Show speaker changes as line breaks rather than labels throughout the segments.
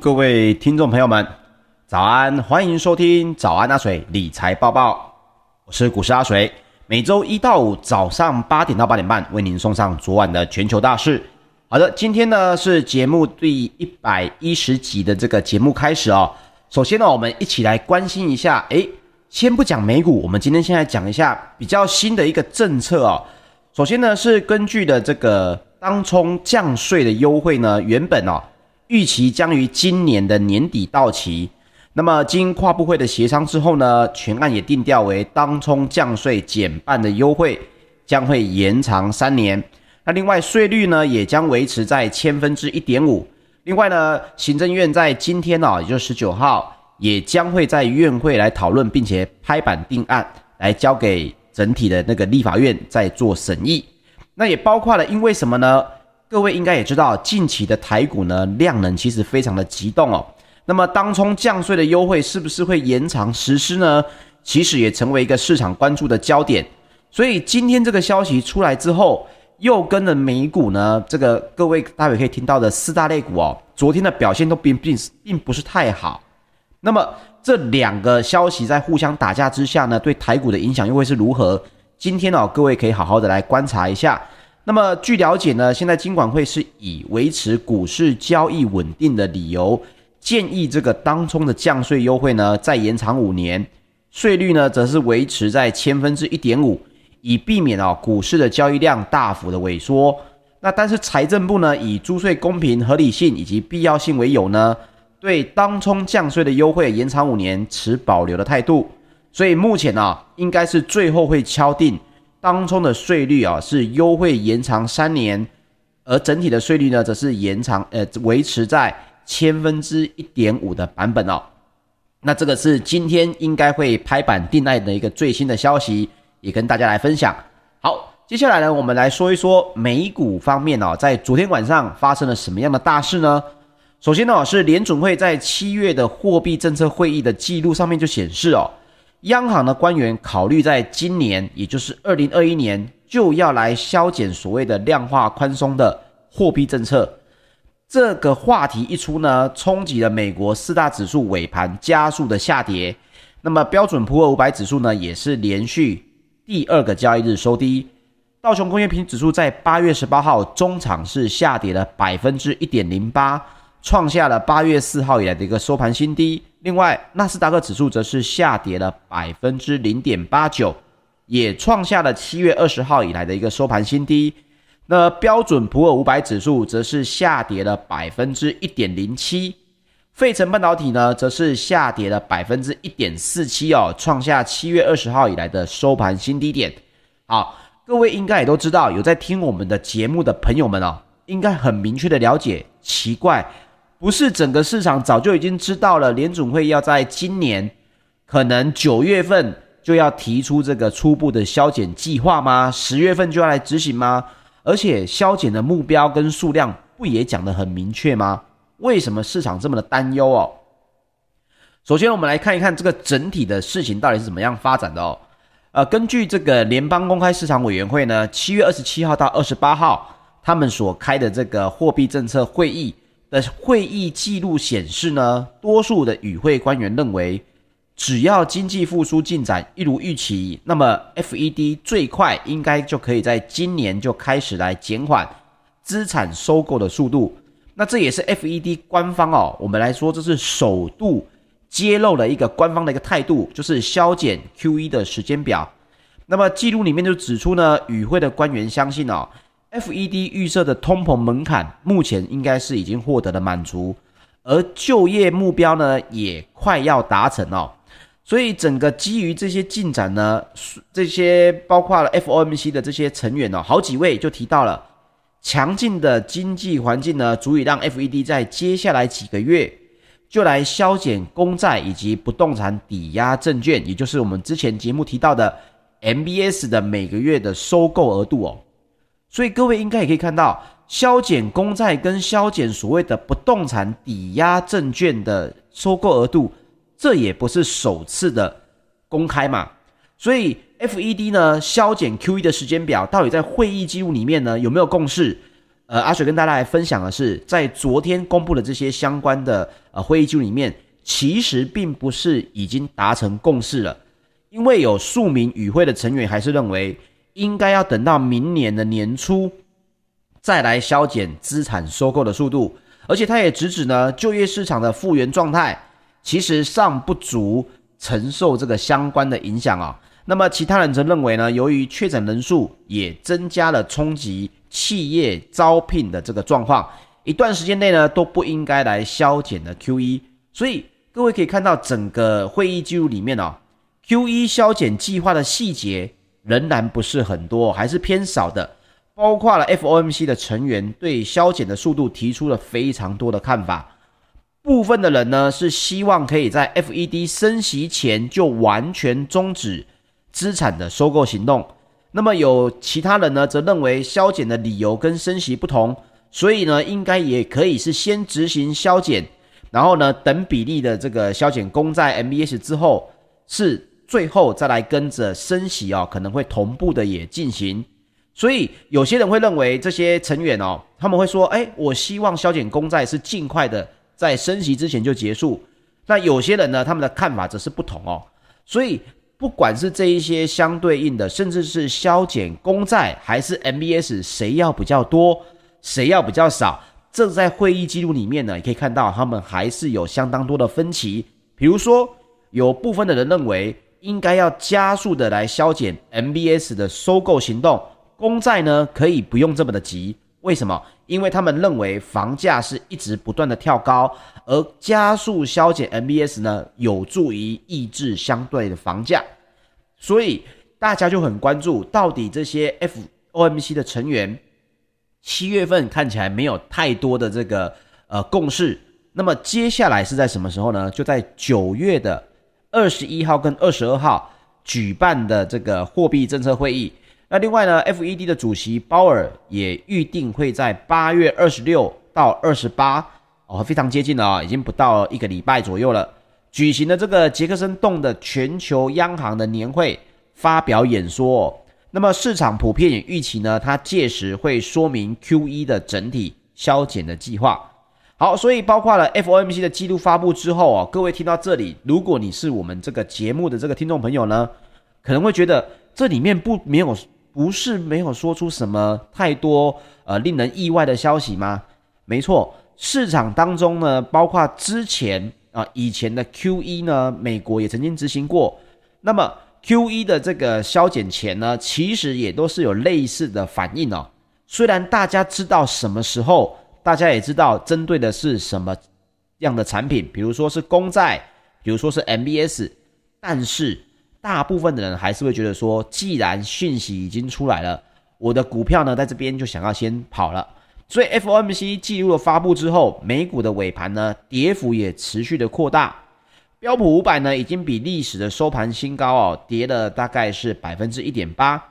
各位听众朋友们，早安！欢迎收听早安阿水理财报报，我是股市阿水，每周一到五早上八点到八点半为您送上昨晚的全球大事。好的，今天呢是节目第一百一十集的这个节目开始哦。首先呢，我们一起来关心一下，诶，先不讲美股，我们今天先来讲一下比较新的一个政策哦。首先呢是根据的这个当冲降税的优惠呢，原本哦。预期将于今年的年底到期，那么经跨部会的协商之后呢，全案也定调为当冲降税减半的优惠，将会延长三年。那另外税率呢，也将维持在千分之一点五。另外呢，行政院在今天啊，也就是十九号，也将会在院会来讨论，并且拍板定案，来交给整体的那个立法院再做审议。那也包括了，因为什么呢？各位应该也知道，近期的台股呢，量能其实非常的急动哦。那么当冲降税的优惠是不是会延长实施呢？其实也成为一个市场关注的焦点。所以今天这个消息出来之后，又跟了美股呢，这个各位待会可以听到的四大类股哦，昨天的表现都并并并不是太好。那么这两个消息在互相打架之下呢，对台股的影响又会是如何？今天哦，各位可以好好的来观察一下。那么据了解呢，现在金管会是以维持股市交易稳定的理由，建议这个当冲的降税优惠呢再延长五年，税率呢则是维持在千分之一点五，以避免啊股市的交易量大幅的萎缩。那但是财政部呢以租税公平合理性以及必要性为由呢，对当冲降税的优惠延长五年持保留的态度，所以目前呢应该是最后会敲定。当中的税率啊是优惠延长三年，而整体的税率呢则是延长呃维持在千分之一点五的版本哦。那这个是今天应该会拍板定案的一个最新的消息，也跟大家来分享。好，接下来呢我们来说一说美股方面哦，在昨天晚上发生了什么样的大事呢？首先呢是联准会在七月的货币政策会议的记录上面就显示哦。央行的官员考虑在今年，也就是二零二一年，就要来削减所谓的量化宽松的货币政策。这个话题一出呢，冲击了美国四大指数尾盘加速的下跌。那么标准普尔五百指数呢，也是连续第二个交易日收低。道琼工业平指数在八月十八号中场是下跌了百分之一点零八，创下了八月四号以来的一个收盘新低。另外，纳斯达克指数则是下跌了百分之零点八九，也创下了七月二十号以来的一个收盘新低。那标准普尔五百指数则是下跌了百分之一点零七，费城半导体呢则是下跌了百分之一点四七哦，创下七月二十号以来的收盘新低点。好，各位应该也都知道，有在听我们的节目的朋友们哦，应该很明确的了解。奇怪。不是整个市场早就已经知道了，联总会要在今年可能九月份就要提出这个初步的削减计划吗？十月份就要来执行吗？而且削减的目标跟数量不也讲得很明确吗？为什么市场这么的担忧哦？首先，我们来看一看这个整体的事情到底是怎么样发展的哦。呃，根据这个联邦公开市场委员会呢，七月二十七号到二十八号他们所开的这个货币政策会议。的会议记录显示呢，多数的与会官员认为，只要经济复苏进展一如预期，那么 FED 最快应该就可以在今年就开始来减缓资产收购的速度。那这也是 FED 官方哦，我们来说这是首度揭露了一个官方的一个态度，就是削减 QE 的时间表。那么记录里面就指出呢，与会的官员相信哦。FED 预设的通膨门槛目前应该是已经获得了满足，而就业目标呢也快要达成哦。所以整个基于这些进展呢，这些包括了 FOMC 的这些成员哦，好几位就提到了强劲的经济环境呢，足以让 FED 在接下来几个月就来削减公债以及不动产抵押证券，也就是我们之前节目提到的 MBS 的每个月的收购额度哦。所以各位应该也可以看到，削减公债跟削减所谓的不动产抵押证券的收购额度，这也不是首次的公开嘛。所以 FED 呢削减 QE 的时间表，到底在会议记录里面呢有没有共识？呃，阿水跟大家来分享的是，在昨天公布的这些相关的呃会议记录里面，其实并不是已经达成共识了，因为有数名与会的成员还是认为，应该要等到明年的年初再来削减资产收购的速度，而且他也直指呢，就业市场的复原状态其实尚不足承受这个相关的影响啊。那么其他人则认为呢，由于确诊人数也增加了，冲击企业招聘的这个状况，一段时间内呢都不应该来削减的 QE。所以各位可以看到整个会议记录里面哦，QE 削减计划的细节仍然不是很多，还是偏少的。包括了 FOMC 的成员对削减的速度提出了非常多的看法。部分的人呢是希望可以在 FED 升息前就完全终止。资产的收购行动，那么有其他人呢，则认为削减的理由跟升息不同，所以呢，应该也可以是先执行削减，然后呢，等比例的这个削减公债 MBS 之后，是最后再来跟着升息哦，可能会同步的也进行。所以有些人会认为这些成员哦，他们会说，哎，我希望削减公债是尽快的在升息之前就结束。那有些人呢，他们的看法则是不同哦，所以。不管是这一些相对应的，甚至是削减公债还是 MBS，谁要比较多，谁要比较少，这在会议记录里面呢，也可以看到他们还是有相当多的分歧。比如说，有部分的人认为应该要加速的来削减 MBS 的收购行动，公债呢可以不用这么的急。为什么？因为他们认为房价是一直不断的跳高，而加速削减 MBS 呢，有助于抑制相对的房价。所以大家就很关注，到底这些 FOMC 的成员七月份看起来没有太多的这个呃共识，那么接下来是在什么时候呢？就在九月的二十一号跟二十二号举办的这个货币政策会议。那另外呢，FED 的主席鲍尔也预定会在八月二十六到二十八，哦，非常接近了啊，已经不到一个礼拜左右了，举行了这个杰克森洞的全球央行的年会发表演说。那么市场普遍也预期呢，他届时会说明 QE 的整体削减的计划。好，所以包括了 FOMC 的记录发布之后啊，各位听到这里，如果你是我们这个节目的这个听众朋友呢，可能会觉得这里面不没有。不是没有说出什么太多呃令人意外的消息吗？没错，市场当中呢，包括之前啊、以前的 QE 呢，美国也曾经执行过。那么 QE 的这个削减前呢，其实也都是有类似的反应哦。虽然大家知道什么时候，大家也知道针对的是什么样的产品，比如说是公债，比如说是 MBS，但是。大部分的人还是会觉得说，既然讯息已经出来了，我的股票呢，在这边就想要先跑了。所以 FOMC 记录的发布之后，美股的尾盘呢，跌幅也持续的扩大。标普五百呢，已经比历史的收盘新高哦，跌了大概是百分之一点八。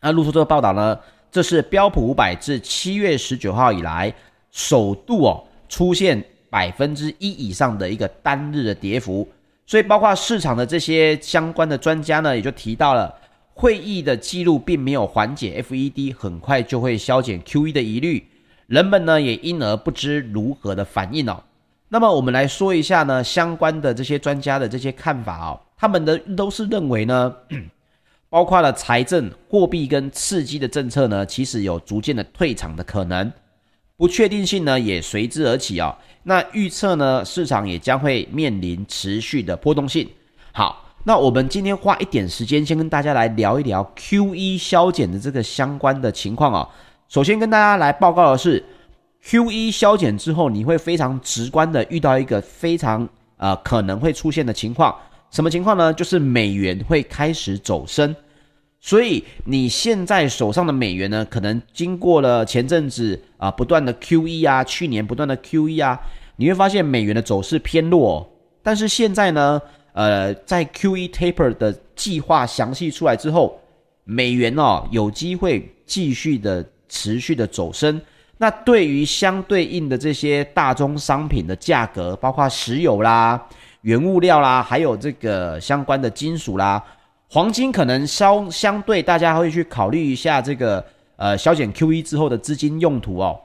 那路透这个报道呢，这是标普五百自七月十九号以来首度哦出现百分之一以上的一个单日的跌幅。所以，包括市场的这些相关的专家呢，也就提到了会议的记录并没有缓解 FED 很快就会削减 QE 的疑虑，人们呢也因而不知如何的反应哦。那么，我们来说一下呢相关的这些专家的这些看法哦，他们的都是认为呢，包括了财政、货币跟刺激的政策呢，其实有逐渐的退场的可能，不确定性呢也随之而起哦。那预测呢，市场也将会面临持续的波动性。好，那我们今天花一点时间，先跟大家来聊一聊 QE 削减的这个相关的情况啊。首先跟大家来报告的是，QE 削减之后，你会非常直观的遇到一个非常呃可能会出现的情况。什么情况呢？就是美元会开始走升。所以你现在手上的美元呢，可能经过了前阵子啊不断的 QE 啊，去年不断的 QE 啊，你会发现美元的走势偏弱。但是现在呢，呃，在 QE taper 的计划详细出来之后，美元哦有机会继续的持续的走升。那对于相对应的这些大宗商品的价格，包括石油啦、原物料啦，还有这个相关的金属啦。黄金可能相相对，大家会去考虑一下这个呃削减 QE 之后的资金用途哦。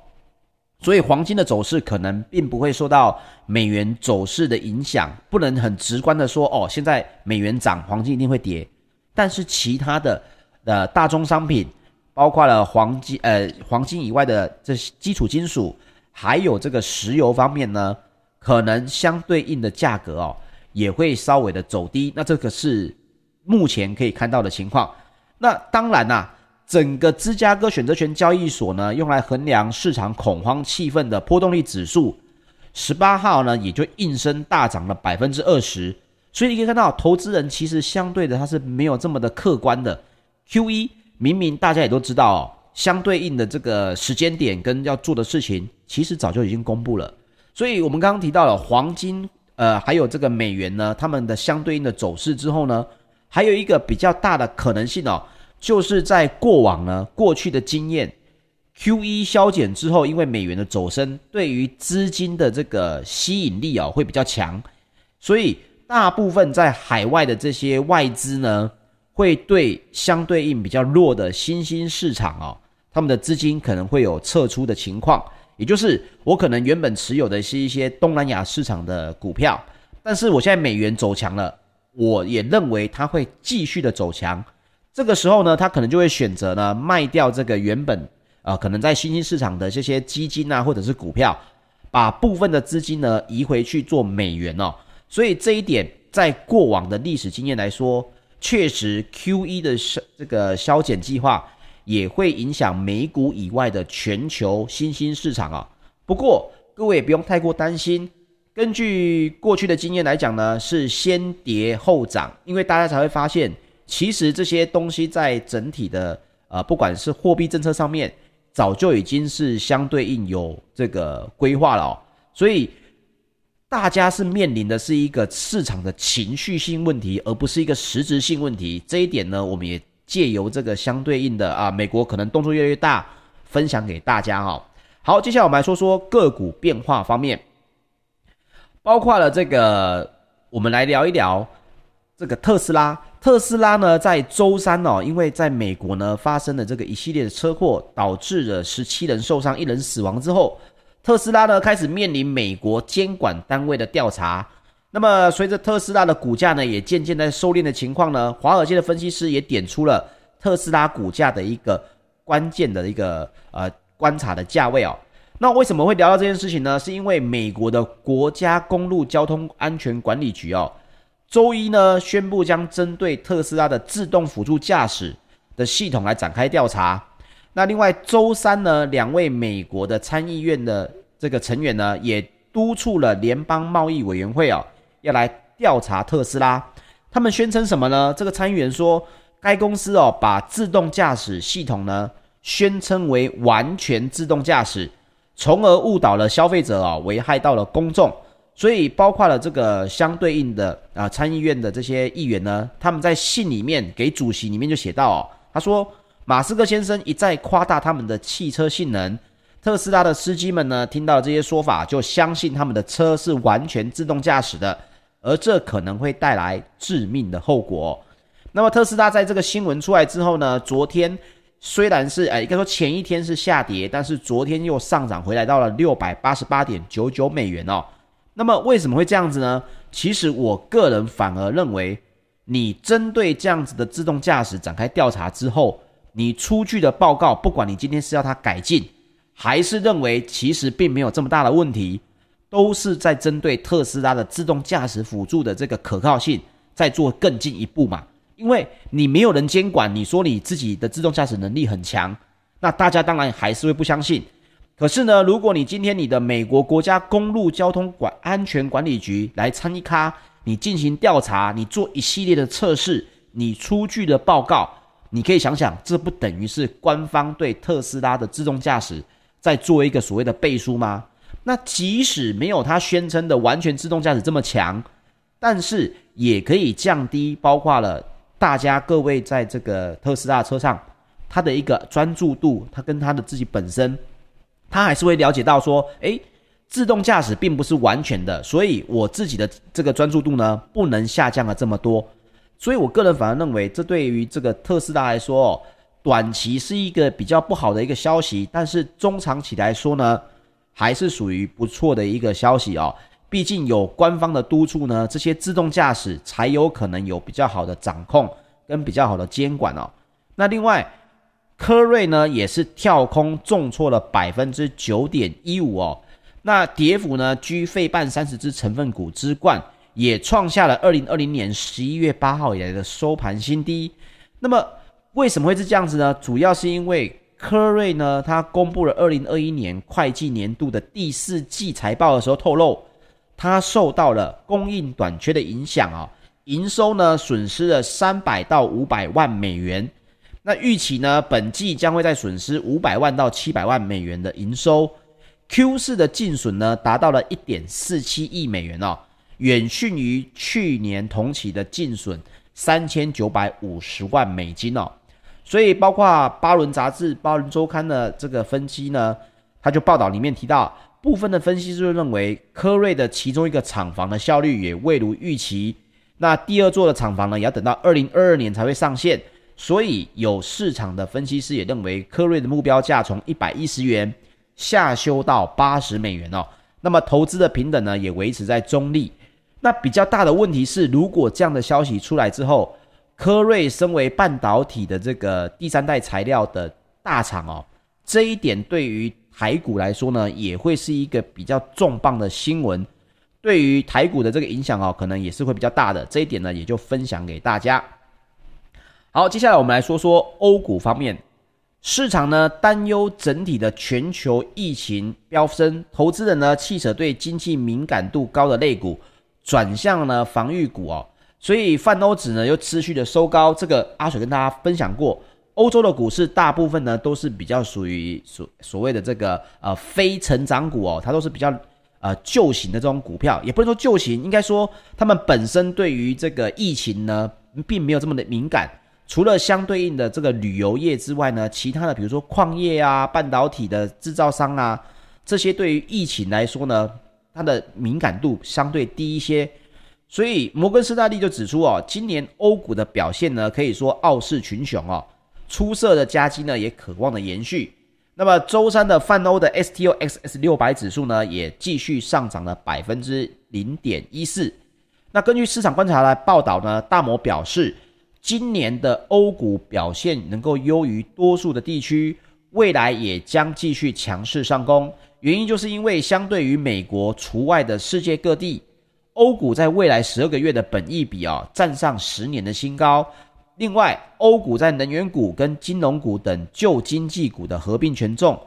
所以黄金的走势可能并不会受到美元走势的影响，不能很直观的说哦，现在美元涨，黄金一定会跌。但是其他的呃大宗商品，包括了黄金呃黄金以外的这些基础金属，还有这个石油方面呢，可能相对应的价格哦也会稍微的走低。那这个是目前可以看到的情况。那当然啦、整个芝加哥选择权交易所呢，用来衡量市场恐慌气氛的波动率指数，十八号呢也就应声大涨了百分之二十。所以你可以看到，投资人其实相对的他是没有这么的客观的。QE 明明大家也都知道哦，相对应的这个时间点跟要做的事情，其实早就已经公布了。所以我们刚刚提到了黄金，呃，还有这个美元呢，他们的相对应的走势之后呢，还有一个比较大的可能性哦。就是在过往呢，过去的经验，QE 削减之后，因为美元的走升，对于资金的这个吸引力、哦、会比较强，所以大部分在海外的这些外资呢，会对相对应比较弱的新兴市场、哦，他们的资金可能会有撤出的情况。也就是我可能原本持有的是一些东南亚市场的股票，但是我现在美元走强了，我也认为它会继续的走强。这个时候呢，他可能就会选择呢卖掉这个原本啊、呃、可能在新兴市场的这些基金啊或者是股票，把部分的资金呢移回去做美元哦。所以这一点在过往的历史经验来说，确实 QE 的这这个削减计划也会影响美股以外的全球新兴市场啊。不过各位也不用太过担心，根据过去的经验来讲呢，是先跌后涨，因为大家才会发现。其实这些东西在整体的呃，不管是货币政策上面，早就已经是相对应有这个规划了哦。所以大家是面临的是一个市场的情绪性问题，而不是一个实质性问题。这一点呢，我们也借由这个相对应的啊，美国可能动作越来越大，分享给大家哈。好，接下来我们来说说个股变化方面，包括了这个，我们来聊一聊这个特斯拉。特斯拉呢，在周三哦，因为在美国呢发生了这个一系列的车祸，导致了十七人受伤，一人死亡之后，特斯拉呢开始面临美国监管单位的调查。那么，随着特斯拉的股价呢也渐渐在收敛的情况呢，华尔街的分析师也点出了特斯拉股价的一个关键的一个呃观察的价位哦。那为什么会聊到这件事情呢？是因为美国的国家公路交通安全管理局哦。周一呢，宣布将针对特斯拉的自动辅助驾驶的系统来展开调查。那另外，周三呢，两位美国的参议院的这个成员呢，也督促了联邦贸易委员会哦，要来调查特斯拉。他们宣称什么呢？这个参议员说，该公司哦，把自动驾驶系统呢，宣称为完全自动驾驶，从而误导了消费者哦，危害到了公众。所以，包括了这个相对应的啊，参议院的这些议员呢，他们在信里面给主席里面就写到哦，他说，马斯克先生一再夸大他们的汽车性能，特斯拉的司机们呢，听到这些说法，就相信他们的车是完全自动驾驶的，而这可能会带来致命的后果。那么，特斯拉在这个新闻出来之后呢，昨天虽然是哎，应该说前一天是下跌，但是昨天又上涨回来到了六百八十八点九九美元哦。那么为什么会这样子呢？其实我个人反而认为，你针对这样子的自动驾驶展开调查之后，你出具的报告，不管你今天是要它改进，还是认为其实并没有这么大的问题，都是在针对特斯拉的自动驾驶辅助的这个可靠性，再做更进一步嘛。因为你没有人监管，你说你自己的自动驾驶能力很强，那大家当然还是会不相信。可是呢，如果你今天你的美国国家公路交通管安全管理局来参一咖，你进行调查，你做一系列的测试，你出具的报告，你可以想想，这不等于是官方对特斯拉的自动驾驶在做一个所谓的背书吗？那即使没有他宣称的完全自动驾驶这么强，但是也可以降低，包括了大家各位在这个特斯拉车上，他的一个专注度，他跟他的自己本身。他还是会了解到说，诶，自动驾驶并不是完全的，所以我自己的这个专注度呢，不能下降了这么多。所以我个人反而认为，这对于这个特斯拉来说，短期是一个比较不好的一个消息，但是中长期来说呢，还是属于不错的一个消息哦。毕竟有官方的督促呢，这些自动驾驶才有可能有比较好的掌控跟比较好的监管哦。那另外，科瑞呢也是跳空重挫了百分之九点一五哦。那跌幅呢居费半三十只成分股之冠，也创下了二零二零年十一月八号以来的收盘新低。那么为什么会是这样子呢？主要是因为科瑞呢，它公布了二零二一年会计年度的第四季财报的时候透露。它受到了供应短缺的影响啊，营收呢损失了三百到五百万美元。那预期呢，本季将会再损失五百万到七百万美元的营收。Q 四的净损呢达到了一点四七亿美元哦，远逊于去年同期的净损三千九百五十万美金哦。所以，包括巴伦杂志、巴伦周刊的这个分析呢，他就报道里面提到。部分的分析师认为，科瑞的其中一个厂房的效率也未如预期。那第二座的厂房呢，也要等到二零二二年才会上线。所以有市场的分析师也认为，科瑞的目标价从一百一十元下修到八十美元哦。那么投资的平等呢，也维持在中立。那比较大的问题是，如果这样的消息出来之后，科瑞身为半导体的这个第三代材料的大厂哦，这一点对于台股来说呢，也会是一个比较重磅的新闻，对于台股的这个影响哦，可能也是会比较大的。这一点呢，也就分享给大家。好，接下来我们来说说欧股方面，市场呢担忧整体的全球疫情飙升，投资人呢弃舍对经济敏感度高的类股，转向呢防御股哦，所以泛欧指呢又持续的收高。这个阿水跟大家分享过。欧洲的股市大部分呢都是比较属于所所谓的这个呃非成长股哦，它都是比较呃旧型的这种股票，也不能说旧型，应该说他们本身对于这个疫情呢并没有这么的敏感。除了相对应的这个旅游业之外呢，其他的比如说矿业啊、半导体的制造商啊，这些对于疫情来说呢，它的敏感度相对低一些。所以摩根士丹利就指出哦，今年欧股的表现呢可以说傲视群雄哦。出色的佳绩呢，也可望的延续。那么周三的泛欧的 STOXX 六百指数呢，也继续上涨了百分之零点一四。那根据市场观察来报道呢，大摩表示，今年的欧股表现能够优于多数的地区，未来也将继续强势上攻。原因就是因为相对于美国除外的世界各地，欧股在未来十二个月的本益比啊，站上十年的新高。另外，欧股在能源股跟金融股等旧经济股的合并权重，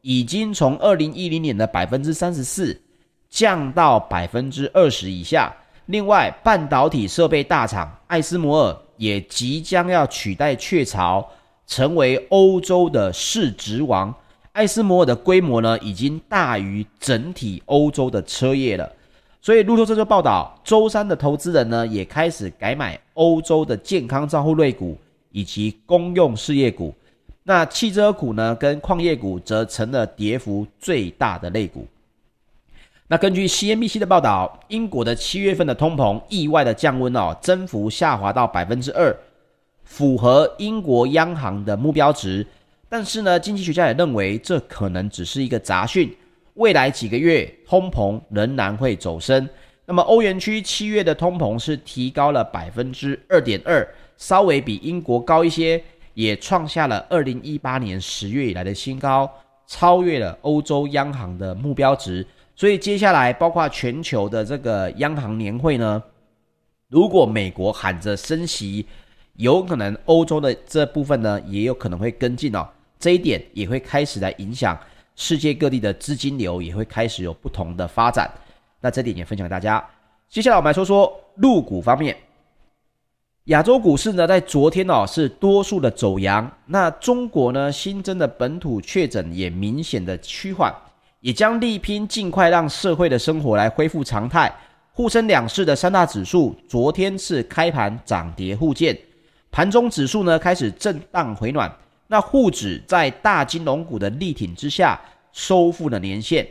已经从二零一零年的百分之三十四降到百分之二十以下。另外，半导体设备大厂艾斯摩尔也即将要取代雀巢，成为欧洲的市值王。艾斯摩尔的规模呢，已经大于整体欧洲的车业了。所以路透社就报道，周三的投资人呢也开始改买欧洲的健康照护类股以及公用事业股。那汽车股呢跟矿业股则成了跌幅最大的类股。那根据 CNBC 的报道，英国的七月份的通膨意外的降温哦，增幅下滑到百分之二，符合英国央行的目标值。但是呢，经济学家也认为这可能只是一个杂讯。未来几个月通膨仍然会走升。那么欧元区七月的通膨是提高了百分之二点二，稍微比英国高一些，也创下了二零一八年十月以来的新高，超越了欧洲央行的目标值。所以接下来包括全球的这个央行年会呢，如果美国喊着升息，有可能欧洲的这部分呢也有可能会跟进哦。这一点也会开始来影响。世界各地的资金流也会开始有不同的发展，那这点也分享给大家。接下来我们来说说陆股方面，亚洲股市呢在昨天哦是多数的走阳，那中国呢新增的本土确诊也明显的趋缓，也将力拼尽快让社会的生活来恢复常态。沪深两市的三大指数昨天是开盘涨跌互见，盘中指数呢开始震荡回暖。那沪指在大金融股的力挺之下，收复了年线；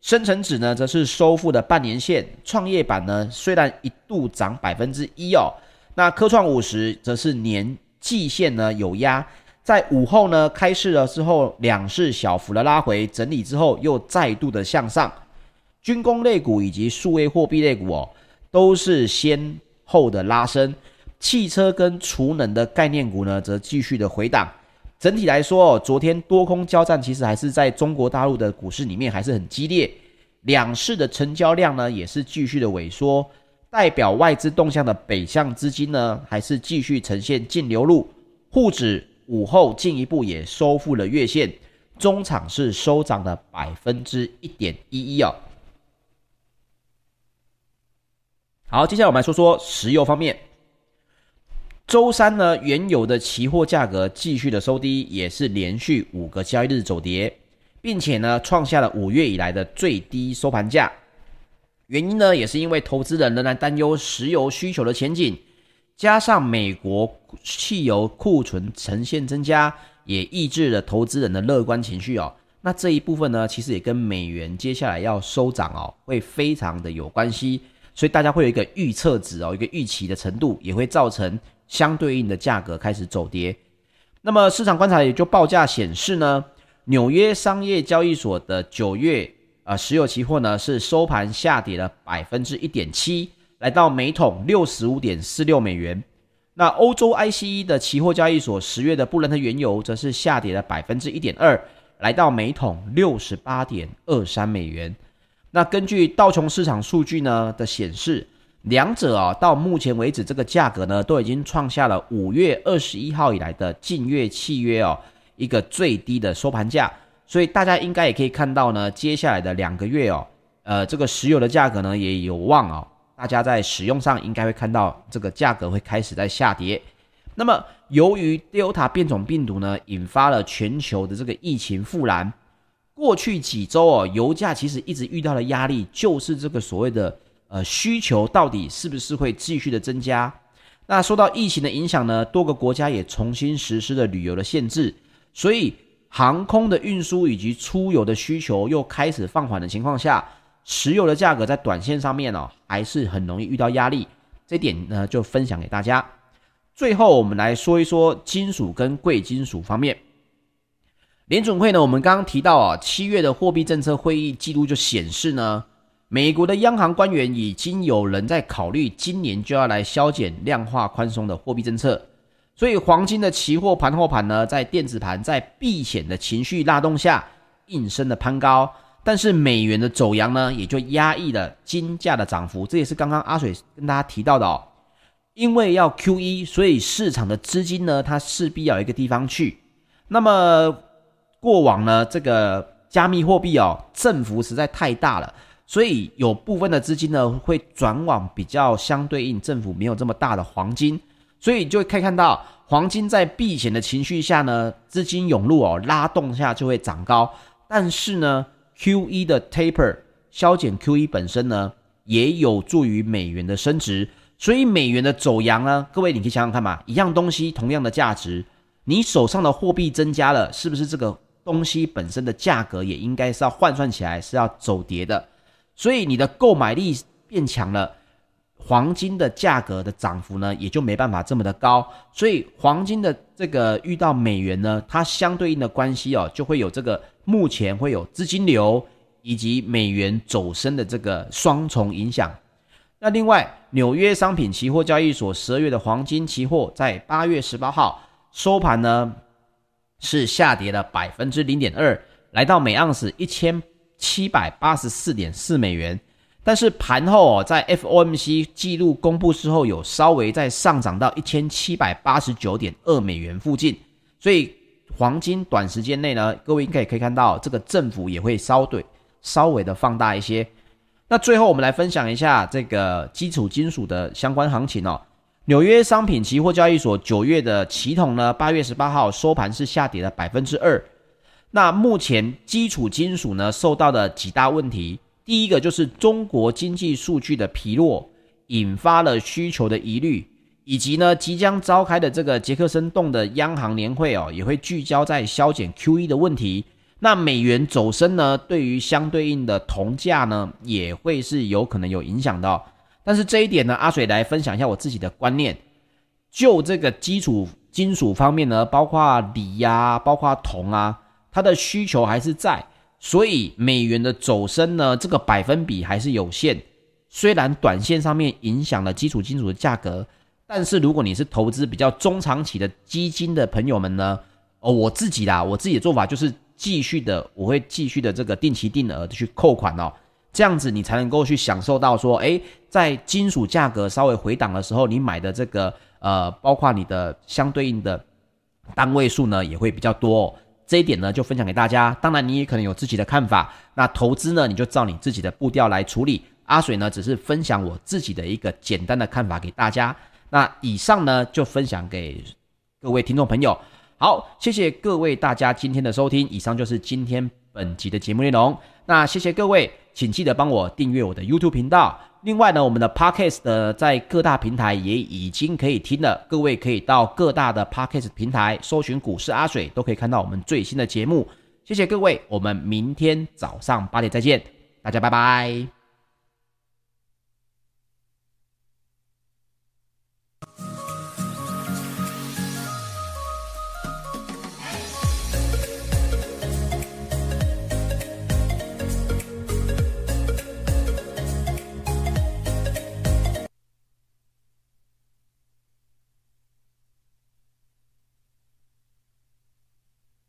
深成指呢，则是收复了半年线。创业板呢，虽然一度涨百分之一哦，那科创五十则是年季线呢有压，在午后呢开市了之后，两市小幅的拉回整理之后，又再度的向上。军工类股以及数位货币类股哦，都是先后的拉升。汽车跟储能的概念股呢，则继续的回档。整体来说，昨天多空交战其实还是在中国大陆的股市里面还是很激烈。两市的成交量呢，也是继续的萎缩。代表外资动向的北向资金呢，还是继续呈现净流入。沪指午后进一步也收复了月线，中场是收涨了百分之一点一一哦。好，接下来我们来说说石油方面。周三呢，原油的期货价格继续的收低，也是连续五个交易日走跌，并且呢，创下了五月以来的最低收盘价。原因呢，也是因为投资人仍然担忧石油需求的前景，加上美国汽油库存呈现增加，也抑制了投资人的乐观情绪哦。那这一部分呢，其实也跟美元接下来要收涨哦，会非常的有关系。所以大家会有一个预测值哦，一个预期的程度，也会造成相对应的价格开始走跌。那么市场观察也就报价显示呢，纽约商业交易所的九月。呃，石油期货呢是收盘下跌了百分之一点七，来到每桶六十五点四六美元。那欧洲 ICE 的期货交易所十月的布伦特原油则是下跌了百分之一点二，来到每桶六十八点二三美元。那根据道琼市场数据呢的显示，两者啊到目前为止这个价格呢都已经创下了五月二十一号以来的近月契约哦一个最低的收盘价。所以大家应该也可以看到呢，接下来的两个月哦，呃，这个石油的价格呢也有望哦，大家在使用上应该会看到这个价格会开始在下跌。那么，由于 Delta 变种病毒呢引发了全球的这个疫情复燃，过去几周哦，油价其实一直遇到的压力就是这个所谓的呃需求到底是不是会继续的增加？那受到疫情的影响呢，多个国家也重新实施了旅游的限制，所以。航空的运输以及出游的需求又开始放缓的情况下，石油的价格在短线上面哦，还是很容易遇到压力。这点呢，就分享给大家。最后，我们来说一说金属跟贵金属方面。联准会呢，我们刚刚提到啊，七月的货币政策会议记录就显示呢，美国的央行官员已经有人在考虑今年就要来削减量化宽松的货币政策。所以黄金的期货盘后盘呢，在电子盘在避险的情绪拉动下，应声的攀高。但是美元的走阳呢，也就压抑了金价的涨幅。这也是刚刚阿水跟大家提到的哦。因为要 QE，所以市场的资金呢，它势必要一个地方去。那么过往呢，这个加密货币哦，振幅实在太大了，所以有部分的资金呢，会转往比较相对应政府没有这么大的黄金。所以就可以看到，黄金在避险的情绪下呢，资金涌入哦，拉动下就会涨高。但是呢，QE 的 taper 削减 QE 本身呢，也有助于美元的升值。所以美元的走扬呢，各位你可以想想看嘛，一样东西同样的价值，你手上的货币增加了，是不是这个东西本身的价格也应该是要换算起来是要走跌的？所以你的购买力变强了。黄金的价格的涨幅呢，也就没办法这么的高，所以黄金的这个遇到美元呢，它相对应的关系哦，就会有这个目前会有资金流以及美元走升的这个双重影响。那另外，纽约商品期货交易所十二月的黄金期货在八月十八号收盘呢，是下跌了百分之零点二，来到每盎司一千七百八十四点四美元。但是盘后哦，在 FOMC 记录公布之后，有稍微再上涨到一千七百八十九点二美元附近，所以黄金短时间内呢，各位应该也可以看到这个振幅也会稍对稍微的放大一些。那最后我们来分享一下这个基础金属的相关行情哦。纽约商品期货交易所九月的期铜呢，八月十八号收盘是下跌了百分之二。那目前基础金属呢，受到的几大问题。第一个就是中国经济数据的疲弱，引发了需求的疑虑，以及呢即将召开的这个杰克森洞的央行年会哦，也会聚焦在削减 QE 的问题。那美元走升呢，对于相对应的铜价呢，也会是有可能有影响的哦。但是这一点呢，阿水来分享一下我自己的观念，就这个基础金属方面呢，包括锂呀、包括铜啊，它的需求还是在，所以美元的走升呢，这个百分比还是有限。虽然短线上面影响了基础金属的价格，但是如果你是投资比较中长期的基金的朋友们呢，哦，我自己啦，我自己的做法就是继续的，我会继续的这个定期定额的去扣款哦，这样子你才能够去享受到说，诶，在金属价格稍微回档的时候，你买的这个。呃，包括你的相对应的单位数呢，也会比较多哦。这一点呢，就分享给大家。当然，你也可能有自己的看法。那投资呢，你就照你自己的步调来处理。阿水呢，只是分享我自己的一个简单的看法给大家。那以上呢，就分享给各位听众朋友。好，谢谢各位大家今天的收听。以上就是今天本集的节目内容。那谢谢各位，请记得帮我订阅我的 YouTube 频道。另外呢，我们的 Podcast 的在各大平台也已经可以听了，各位可以到各大的 Podcast 平台搜寻股市阿水，都可以看到我们最新的节目。谢谢各位，我们明天早上八点再见，大家拜拜。